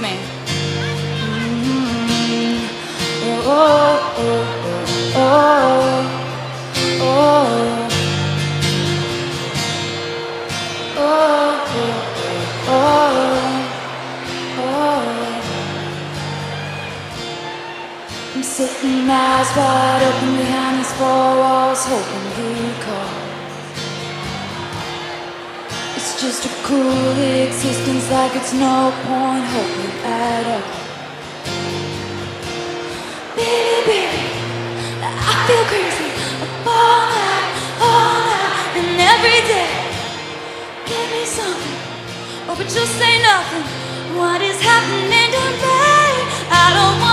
with me. I'm sitting eyes wide open behind these four walls, hoping you call. It's just a cruel existence, like it's no point hoping at all. Baby, baby, I feel crazy all night, all night, and every day. Give me something, oh, but just say nothing. What is happening to me? I don't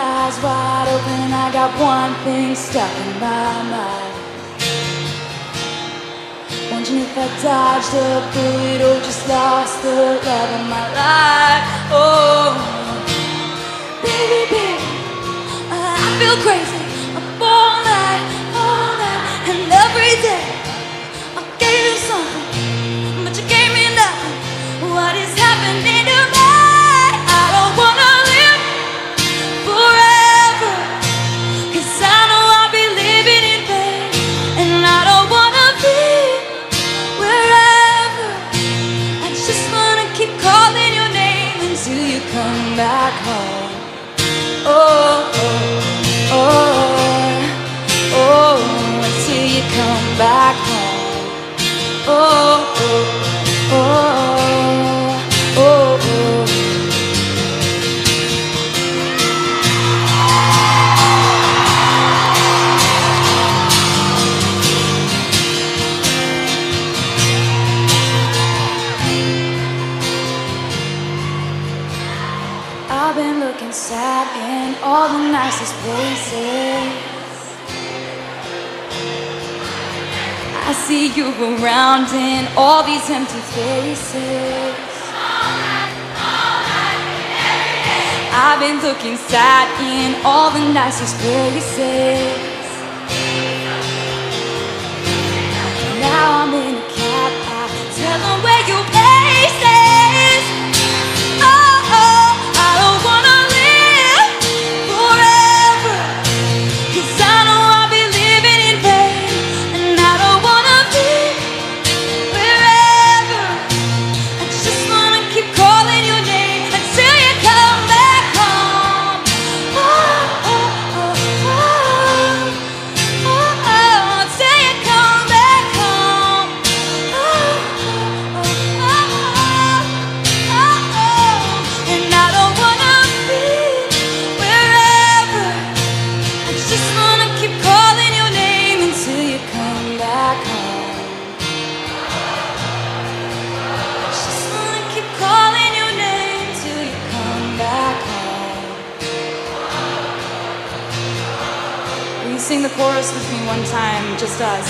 eyes wide open and I got one thing stuck in my mind. Wondering if I dodged a bullet or just lost the love of my life. Oh, baby, baby, I feel crazy. Come back home. Oh, oh, oh, oh, until you come back home. Oh, sad in all the nicest places. I see you around in all these empty faces. I've been looking sad in all the nicest places. Sing the chorus with me one time, just us?